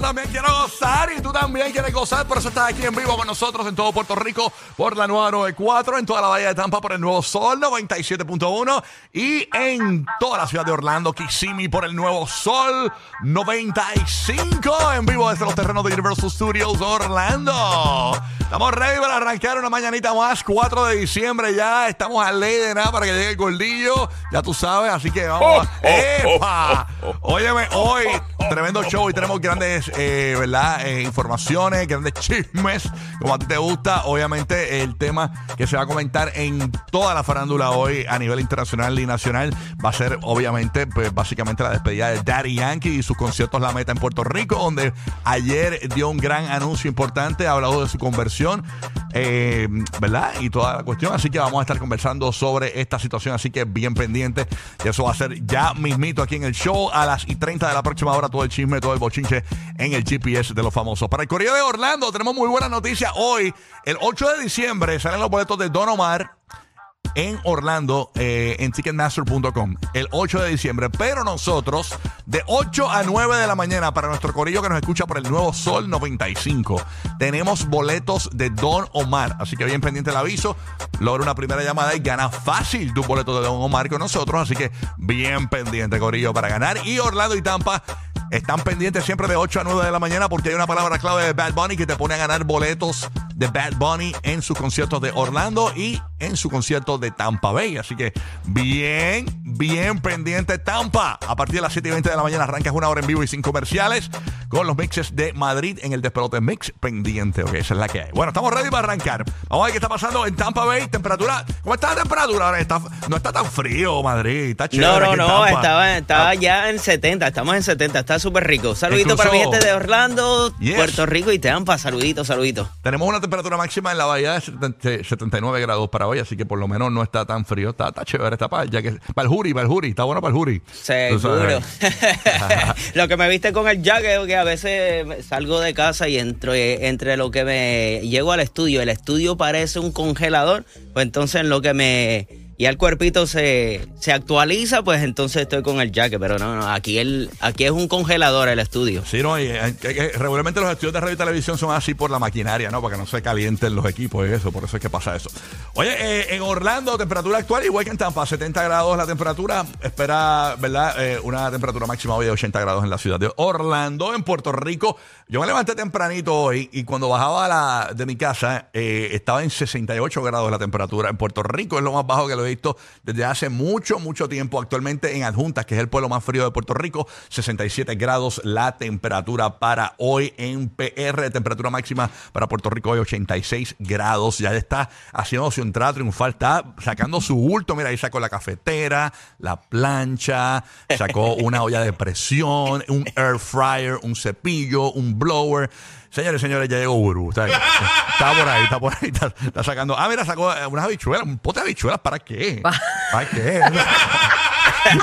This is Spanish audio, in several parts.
también quieres gozar, por eso estás aquí en vivo con nosotros en todo Puerto Rico por la nueva 94, en toda la Bahía de Tampa por el nuevo Sol 97.1 y en toda la ciudad de Orlando, Kissimmee por el nuevo Sol 95 en vivo desde los terrenos de Universal Studios Orlando. Estamos ready para arrancar una mañanita más, 4 de diciembre ya, estamos a ley de nada para que llegue el gordillo, ya tú sabes, así que vamos. a- ¡Epa! Óyeme, hoy tremendo show y tenemos grandes, eh, ¿verdad? Eh, informaciones, grandes chismes, como a ti te gusta. Obviamente, el tema que se va a comentar en toda la farándula hoy a nivel internacional y nacional va a ser, obviamente, pues básicamente la despedida de Daddy Yankee y sus conciertos La Meta en Puerto Rico, donde ayer dio un gran anuncio importante, ha hablado de su conversión, eh, ¿verdad? Y toda la cuestión. Así que vamos a estar conversando sobre esta situación, así que bien pendiente. Y eso va a ser ya mismito aquí en el show a las y 30 de la próxima hora. Todo el chisme, todo el bochinche en el GPS de los famosos. Para el Correo de Orlando, tenemos muy buena noticia. Hoy, el 8 de diciembre, salen los boletos de Don Omar en Orlando eh, en ticketmaster.com el 8 de diciembre. Pero nosotros, de 8 a 9 de la mañana, para nuestro corillo que nos escucha por el nuevo Sol 95, tenemos boletos de Don Omar. Así que bien pendiente el aviso. Logra una primera llamada y gana fácil tu boleto de Don Omar con nosotros. Así que bien pendiente, corillo, para ganar. Y Orlando y Tampa. Están pendientes siempre de 8 a 9 de la mañana porque hay una palabra clave de Bad Bunny que te pone a ganar boletos de Bad Bunny en sus conciertos de Orlando y en su concierto de Tampa Bay. Así que bien, bien pendiente Tampa. A partir de las 7 y 20 de la mañana arrancas una hora en vivo y sin comerciales con los mixes de Madrid en el Despelote Mix pendiente. Ok, esa es la que hay. Bueno, estamos ready para arrancar. Vamos a ver qué está pasando en Tampa Bay. Temperatura, ¿cómo está la temperatura? Ahora está, no está tan frío, Madrid. Está chévere. No, no, no, estaba, estaba Ah, ya en 70, estamos en 70, está súper rico. Saludito para mi gente de Orlando, Yes. Puerto Rico y Tampa, saludito, saludito. Tenemos una temperatura máxima en la bahía de 70 79 grados para hoy, así que por lo menos no está tan frío. Está, está chévere, está para, ya que, para el jury, para el jury. Está bueno para el jury. Seguro. lo que me viste con el jacket, que a veces salgo de casa y entro, eh, entre lo que me llego al estudio, el estudio parece un congelador, pues entonces en lo que me y el cuerpito se, se actualiza, pues entonces estoy con el jacket, pero no, no, aquí el aquí es un congelador el estudio. Sí, no, y, eh, regularmente los estudios de radio y televisión son así por la maquinaria, ¿no? Para que no se calienten los equipos y eso, por eso es que pasa eso. Oye, eh, en Orlando, temperatura actual, igual que en Tampa, 70 grados la temperatura. Espera, ¿verdad? Eh, una temperatura máxima hoy de 80 grados en la ciudad de Orlando, en Puerto Rico. Yo me levanté tempranito hoy y cuando bajaba de mi casa estaba en 68 grados la temperatura. En Puerto Rico es lo más bajo que lo he visto desde hace mucho, mucho tiempo. Actualmente en Adjuntas, que es el pueblo más frío de Puerto Rico, 67 grados la temperatura para hoy en PR. Temperatura máxima para Puerto Rico hoy 86 grados. Ya está haciendo su entrada triunfal, está sacando su bulto. Mira, ahí sacó la cafetera, la plancha, sacó una olla de presión, un air fryer, un cepillo, un blower. Señores, señores, ya llegó Uru. Está, está por ahí, está por ahí, está, está sacando. Ah, mira, sacó eh, unas habichuelas, un pote de habichuelas. ¿Para qué? ¿Para qué?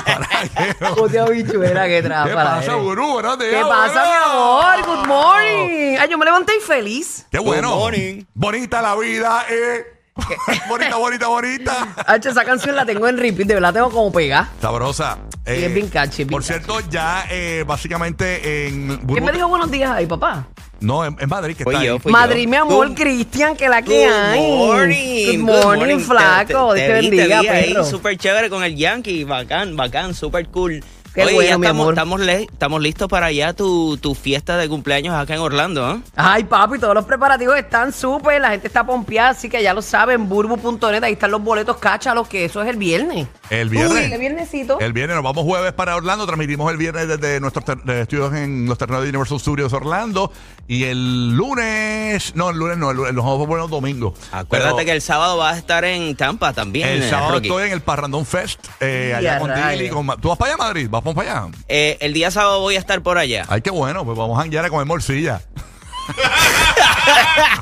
¿Para qué? Puta habichuela que ¿Qué trápala pasa, eres. Gurú? Buenos días, ¿Qué pasa, mi amor? Good morning. Ay, yo me levanté feliz. Qué bueno. Good morning. Bonita la vida, eh. bonita, bonita, bonita. Hacho, esa canción la tengo en repeat, de verdad la tengo como pegada. Sabrosa. Eh, Y es bien catchy, bien Por catchy. cierto, ya eh, básicamente en ¿Quién me dijo buenos días ahí, papá? No, en, en Madrid, que Fui está yo, ahí. Madrid, yo. mi amor, Good- Cristian, que la que Good hay. morning. Good morning, flaco. Te, te te vi, te bendiga, vi ahí, súper chévere con el Yankee. Bacán, bacán, súper cool. Qué Oye, bueno, ya mi estamos, amor. estamos, le- estamos listos para ya tu, tu fiesta de cumpleaños acá en Orlando, ¿eh? Ay, papi, todos los preparativos están súper, la gente está pompeada, así que ya lo saben, burbu.net, ahí están los boletos, cáchalos, que eso es el viernes. El viernes. Uy, qué viernesito. El viernes nos vamos jueves para Orlando. Transmitimos el viernes desde nuestros de estudios en los terrenos de Universal Studios Orlando. Y el lunes. No, el lunes no, el lunes, los vamos a poner los domingos. Acuérdate Pero que el sábado vas a estar en Tampa también. el eh, sábado Rocky. estoy en el Parrandón Fest. eh, allá a con. Dilly. con ¿Tú vas para allá, Madrid? ¿Vamos para allá? Eh, el día sábado voy a estar por allá. Ay, qué bueno. Pues vamos a janguear a comer morcilla.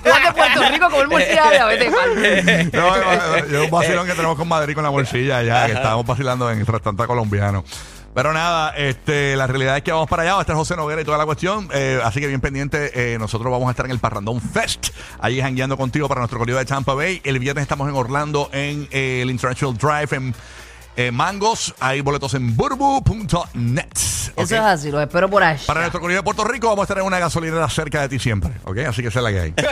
De Puerto Rico con el morcilla, vete. No, no, no, es un vacilón que tenemos con Madrid con la bolsilla ya, que estábamos vacilando en el restaurante colombiano. Pero nada, este, la realidad es que vamos para allá, va a estar José Noguera y toda la cuestión. eh, así que bien pendiente, eh, nosotros vamos a estar en el Parrandón Fest, allí jangueando contigo para nuestro corrido de Tampa Bay. El viernes estamos en Orlando en eh, el International Drive en eh, mangos. Hay boletos en burbu.net. ¿ok? Eso es así, los espero por ahí. Para nuestro comunidad de Puerto Rico vamos a tener una gasolinera cerca de ti siempre, ¿ok? Así que esa es la que hay.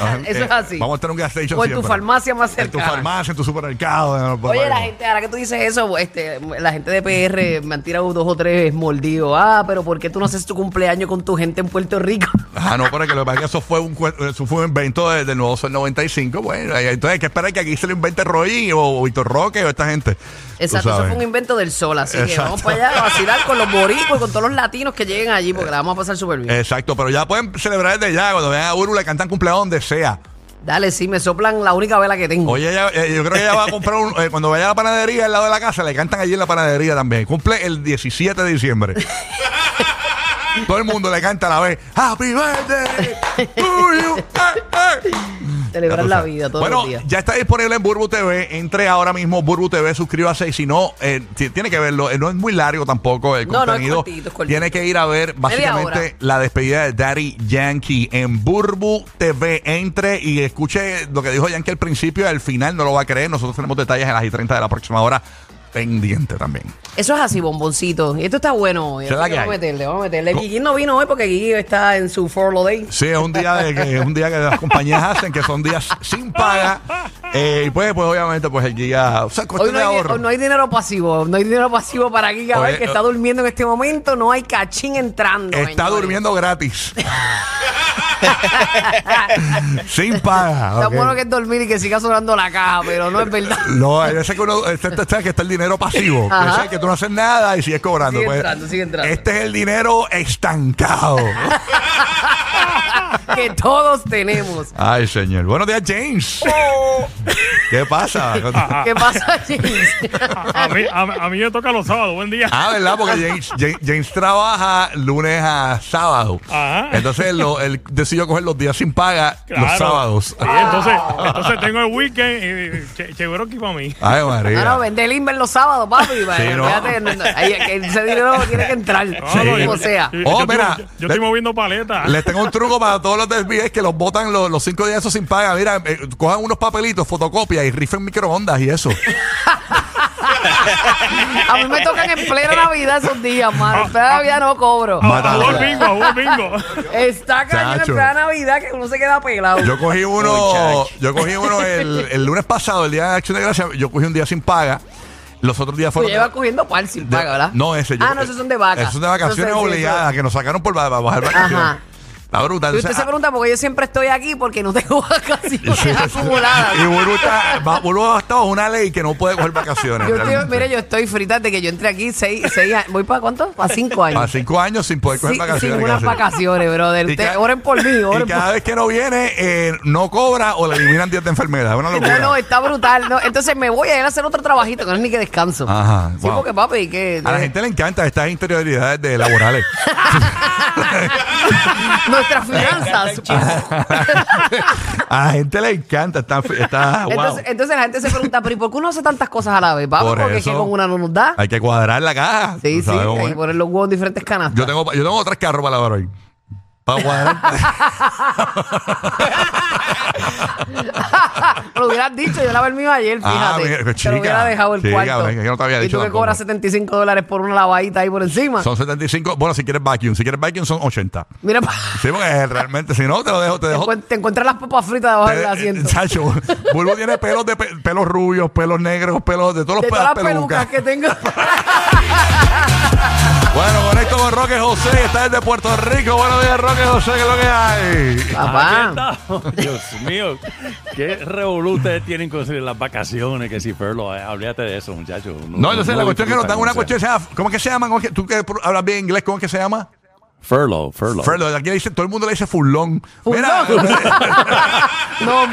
Ajá, Eso es así. Vamos a tener un gas station O en tu farmacia más En tu farmacia, en tu supermercado. en Oye, la gente, ahora que tú dices eso, este, la gente de PR me han tirado dos o tres mordidos. Ah, pero ¿por qué tú no haces tu cumpleaños con tu gente en Puerto Rico? Ah, no, pero que lo que pasa es que eso fue un, eso fue un invento de- del nuevo Sol 95. Bueno, entonces hay que esperar que aquí se lo invente Roy o Víctor Roque o esta gente. Tú Exacto, eso fue un invento del sol, así que vamos para allá a vacilar con los boricos y con todos los latinos que lleguen allí, porque la vamos a pasar súper bien. Exacto, pero ya pueden celebrar desde ya. Cuando vean a Uru, le cantan cumpleaños donde sea. Dale, sí, me soplan la única vela que tengo. Oye, ella- eh, yo creo que ella va a comprar un. eh, cuando vaya a la panadería al lado de la casa, le cantan allí en la panadería también. Cumple el 17 de diciembre. Todo el mundo le canta a la vez. Happy birthday to you. Celebrar la vida todos bueno, los días. ya está disponible en Burbu TV. Entre ahora mismo Burbu TV, suscríbase. Y si no, eh, ti- tiene que verlo. Eh, no es muy largo tampoco el No, no, es cortito, es cortito. Tiene que ir a ver básicamente la despedida de Daddy Yankee en Burbu TV. Entre y escuche lo que dijo Yankee al principio y al final no lo va a creer. Nosotros tenemos detalles en las y 30 de la próxima hora. Pendiente también. Eso es así, bomboncito. Y esto está bueno hoy. Que Vamos a meterle, vamos a meterle. Gigi no vino hoy porque Gigi está en su furlough day. Sí, es un día de que es un día que las compañías hacen que son días sin paga. Eh, y pues, pues obviamente, pues el día. O sea, Hoy cuestión no, de hay, ahorro. hoy no hay dinero pasivo. No hay dinero pasivo para Giga Oye, que está eh, durmiendo en este momento. No hay cachín entrando. Está señores. durmiendo gratis. Sin paga. Está ok. bueno que es dormir y que siga sonando la caja, pero no es verdad. No, hay veces que uno este, este, este, que está el dinero pasivo. Que, que tú no haces nada y sigues cobrando. Sigue Pues, entrando, sigue entrando. Este es el dinero estancado. que todos tenemos. Ay, señor. Buenos días, James. ¿Qué pasa? ¿Qué pasa, James? A mí, a, a mí me toca los sábados. Buen día. Ah, ¿verdad? Porque James, James, James trabaja lunes a sábado. Ajá. Entonces él, lo- él decidió coger los días sin paga los Claro. sábados. Sí, entonces, entonces tengo el weekend y che- chévere aquí para mí. Ay, María. no, vende el Inver los sábados, papi. no. Fíjate, no, no, ahí- que ese dinero tiene que entrar. No, no, Como yo- sea. Yo, Oh, yo estoy- mira. yo- yo estoy moviendo paletas. Les tengo un truco para todos los desvíes que los botan los, los cinco días esos sin paga. Mira, eh, cojan unos papelitos, fotocopia y rifen microondas y eso. A mí me tocan en plena Navidad esos días, mano. En plena Navidad no cobro. A Mata- jugar bingo, a jugar bingo. Está cañón en plena Navidad que uno se queda pelado. Yo cogí uno, yo cogí uno el, el lunes pasado, el día de Acción de Gracia, yo cogí un día sin paga. Los otros días Tú fueron. llevas cogiendo par sin de- paga, ¿verdad? No, ese yo. Ah, no, esos son de vaca. Esos son de vacaciones Entonces, sí, obligadas, que nos sacaron por ba- ba- bajar vacaciones. Ajá. La bruta. Y usted Entonces, se pregunta por qué yo siempre estoy aquí porque no tengo vacaciones Sí, acumuladas. Y Burbu está, Burbu bajo una ley que no puede coger vacaciones. Yo estoy, realmente. mire, yo estoy frita de que yo entré aquí seis, seis años. ¿Voy para cuánto? Para cinco años. A cinco años sin poder coger Sí, vacaciones. sin unas vacaciones, brother. Ca- oren por mí, Y cada por vez que no viene, eh, no cobra o le eliminan días de enfermedad. Es una locura. No, no, está brutal. No, entonces me voy a ir a hacer otro trabajito que no es ni que descanso. Ajá, Sí, wow. porque papi, que A la gente le encanta estas interioridades de laborales. nuestras finanzas. a la gente le encanta. Está, está wow. entonces, entonces la gente se pregunta, pero ¿y por qué uno hace tantas cosas a la vez? Papi, Por porque es que eso. con una no nos da. Hay que cuadrar la caja. Sí, Tú sí, sabes cómo hay que es. poner los huevos en diferentes canastas. Yo tengo, yo tengo tres carros para lavar hoy. Para cuadrar. Lo hubieras dicho, yo lavé el mío ayer, fíjate. Ah, mira, Te chica, lo hubiera dejado el chica, cuarto. venga, yo no te había y dicho tú que tampoco. cobras 75 dólares por una lavadita ahí por encima. son 75. Bueno, si quieres vacuum. Si quieres vacuum son 80. Mira, pa- Sí, porque realmente, si no, te lo dejo. Te te, dejo encuent- te encuentras las papas fritas debajo del te- asiento. Chacho, Bulbo tiene pelos de pe- pelos rubios, pelos negros, pelos de todos los De todas las pelucas. que tengo. Bueno, con Roque José, está desde Puerto Rico. Buenos días, Roque José, ¿qué es lo que hay? Papá. Dios mío, qué revolú ustedes tienen con las vacaciones, que si Perlo, eh, de eso, muchachos. No, entonces la cuestión es que nos dan una cuestión, ¿cómo es que se llama? ¿Cómo es que- tú que hablas bien inglés, ¿cómo es que se llama? Furlough, furlough. Furlough, aquí le dice, todo el mundo le dice furlón. Mira, no,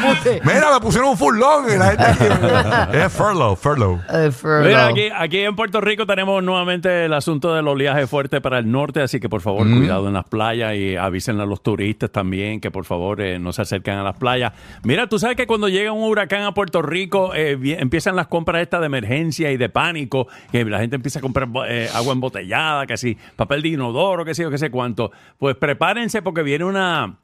mira, me pusieron un furlón y la gente es furlough, furlough. Eh, furlough. Mira, aquí, aquí en Puerto Rico tenemos nuevamente el asunto del oleaje fuerte para el norte, así que por favor cuidado en las playas y avisen a los turistas también que por favor eh, no se acerquen a las playas. Mira, tú sabes que cuando llega un huracán a Puerto Rico eh, vi- empiezan las compras estas de emergencia y de pánico, que la gente empieza a comprar eh, agua embotellada, que si papel de inodoro, que sé yo, que sé cuánto. Pues prepárense porque viene una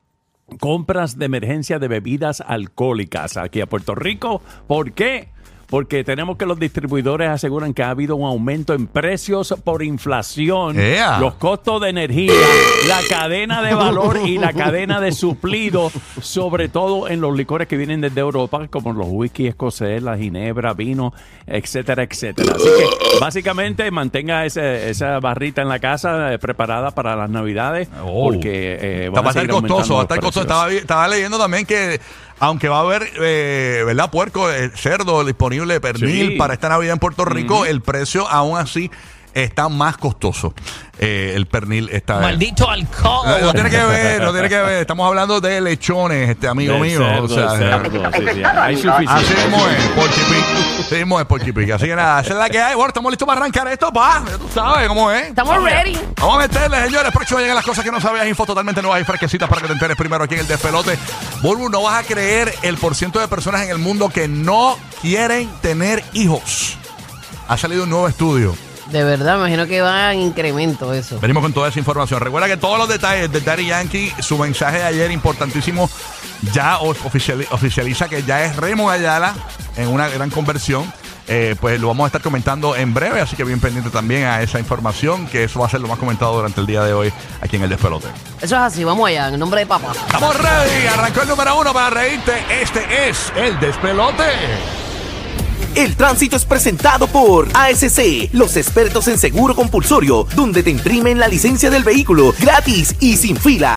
compras de emergencia de bebidas alcohólicas aquí a Puerto Rico. ¿Por qué? Porque tenemos que los distribuidores aseguran que ha habido un aumento en precios por inflación, los costos de energía, la cadena de valor y la cadena de suplido, sobre todo en los licores que vienen desde Europa, como los whisky escocés, la ginebra, vino, etcétera, etcétera. Así que básicamente mantenga ese- esa barrita en la casa eh, preparada para las navidades, Oh. porque eh, van a costoso, va a estar costoso. estaba leyendo también que aunque va a haber, eh, ¿verdad? Puerco, eh, cerdo disponible, pernil Sí. para esta Navidad en Puerto Rico, el precio aún así está más costoso. Eh, el pernil está... Maldito alcohol. No, no tiene que ver, no tiene que ver. Estamos hablando de lechones, este amigo De mío. cerdo, o sea, cerdo, sí, sí, hay suficiente. Así mismo es, Porky Pig. Así mismo es, Porky Pig. Así que nada, esa es la que hay. Bueno, estamos listos para arrancar esto, pa. Ya tú sabes cómo es. Estamos ready. Vamos a meterle, señores. Próximo llegan las cosas que no sabías. Info totalmente nuevas y fresquecitas para que te enteres primero aquí en el despelote. Bulbu, no vas a creer el porciento de personas en el mundo que no quieren tener hijos. Ha salido un nuevo estudio. De verdad, me imagino que va en incremento eso. Venimos con toda esa información. Recuerda que todos los detalles de Daddy Yankee, su mensaje de ayer importantísimo, ya oficializa que ya es Remo Ayala en una gran conversión. Eh, pues lo vamos a estar comentando en breve, así que bien pendiente también a esa información, que eso va a ser lo más comentado durante el día de hoy aquí en el Despelote. Eso es así, vamos allá, en nombre de papá. Estamos ready, arrancó el número uno para reírte. Este es el Despelote. El tránsito es presentado por ASC, los expertos en seguro compulsorio, donde te imprimen la licencia del vehículo gratis y sin fila.